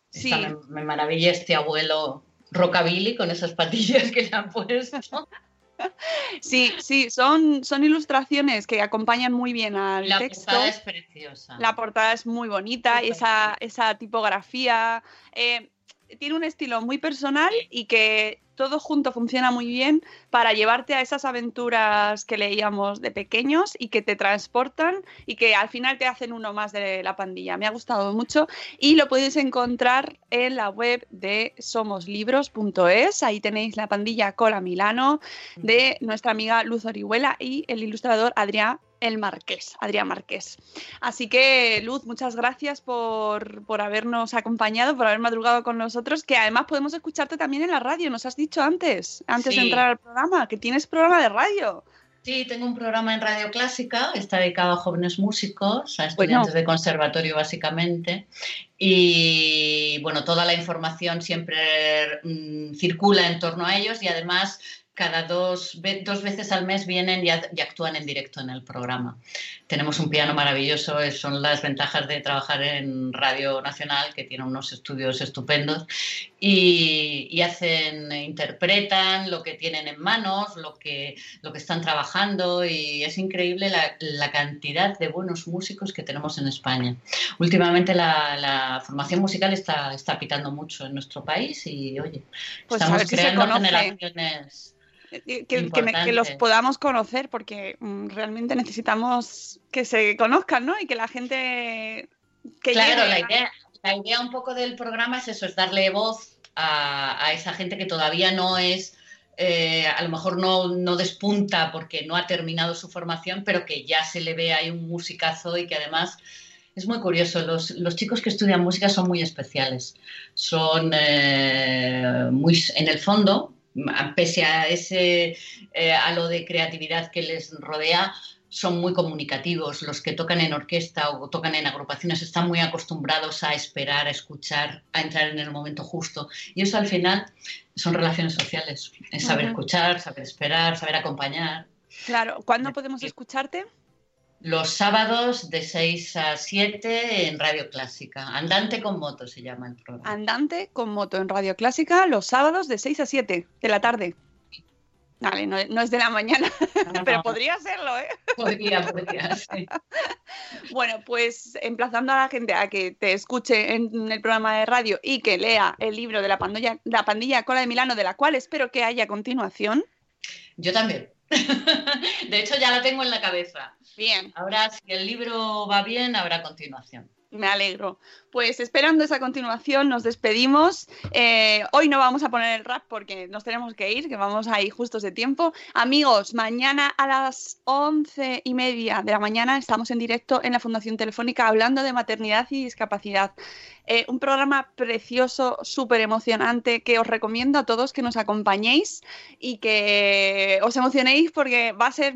Sí. me, maravilla este abuelo rockabilly con esas patillas que le han puesto. [laughs] Sí, sí, son, son ilustraciones que acompañan muy bien al texto. La portada es preciosa. La portada es muy bonita, esa, esa tipografía. Eh, tiene un estilo muy personal y que todo junto funciona muy bien para llevarte a esas aventuras que leíamos de pequeños y que te transportan y que al final te hacen uno más de la pandilla. Me ha gustado mucho y lo podéis encontrar en la web de somoslibros.es. Ahí tenéis la pandilla Cola Milano de nuestra amiga Luz Orihuela y el ilustrador Adrián el Marqués, Adrián Marqués. Así que, Luz, muchas gracias por, habernos acompañado, por haber madrugado con nosotros, que además podemos escucharte también en la radio, nos has dicho antes, antes de entrar al programa, que tienes programa de radio. Sí, tengo un programa en Radio Clásica, está dedicado a jóvenes músicos, a estudiantes de conservatorio básicamente. Y bueno, toda la información siempre mm, circula en torno a ellos y además cada dos, dos veces al mes vienen y, actúan en directo en el programa. Tenemos un piano maravilloso, son las ventajas de trabajar en Radio Nacional, que tiene unos estudios estupendos, y, hacen, interpretan lo que tienen en manos, lo que, lo que están trabajando, y es increíble la, cantidad de buenos músicos que tenemos en España. Últimamente la, formación musical está, está pitando mucho en nuestro país y, oye, pues estamos creando generaciones eh, que, los podamos conocer, porque mm, realmente necesitamos que se conozcan, ¿no? Y que la gente... Que claro, la idea, la idea un poco del programa es eso, es darle voz a, esa gente que todavía no es... Eh, a lo mejor no, no, despunta porque no ha terminado su formación, pero que ya se le ve ahí un musicazo y que además es muy curioso. Los, los chicos que estudian música son muy especiales. Son eh, muy, en el fondo, pese a ese eh, halo de creatividad que les rodea, son muy comunicativos. Los que tocan en orquesta o tocan en agrupaciones están muy acostumbrados a esperar, a escuchar, a entrar en el momento justo. Y eso al final son relaciones sociales, es saber escuchar, saber esperar, saber acompañar. Claro, ¿cuándo podemos escucharte? los sábados de 6 a 7 en Radio Clásica. Andante con moto se llama el programa. Andante con moto en Radio Clásica los sábados de 6 a 7 de la tarde. Vale, no, es de la mañana, [laughs] pero podría serlo, ¿eh? Podría, [laughs] podría, sí. [laughs] Bueno, pues emplazando a la gente a que te escuche en el programa de radio y que lea el libro de la pandilla, la pandilla Cola de Milano, de la cual espero que haya continuación. Yo también. De hecho, ya la tengo en la cabeza. Bien. Ahora, si el libro va bien, habrá continuación. Me alegro. Pues esperando esa continuación, nos despedimos. Eh, hoy no vamos a poner el rap porque nos tenemos que ir, que vamos ahí justos de tiempo. Amigos, mañana a las once y media de la mañana estamos en directo en la Fundación Telefónica hablando de maternidad y discapacidad. Eh, un programa precioso, súper emocionante, que os recomiendo a todos que nos acompañéis y que os emocionéis porque va a ser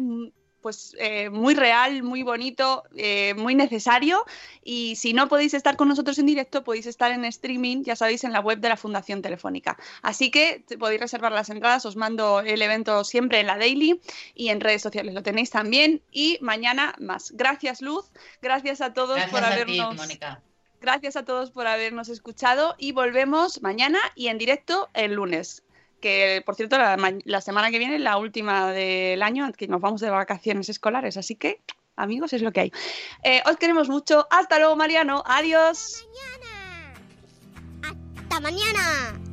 pues eh, muy real, muy bonito, eh, muy necesario. Y si no podéis estar con nosotros en directo, podéis estar en streaming, ya sabéis, en la web de la Fundación Telefónica. Así que podéis reservar las entradas, os mando el evento siempre en la Daily y en redes sociales lo tenéis también. Y mañana más. Gracias, Luz. Gracias a todos por habernos. Gracias a todos por habernos escuchado y volvemos mañana y en directo el lunes por cierto la, semana que viene es la última del año, que nos vamos de vacaciones escolares, así que amigos es lo que hay. Eh, os queremos mucho, hasta luego Mariano, adiós. Hasta mañana. Hasta mañana.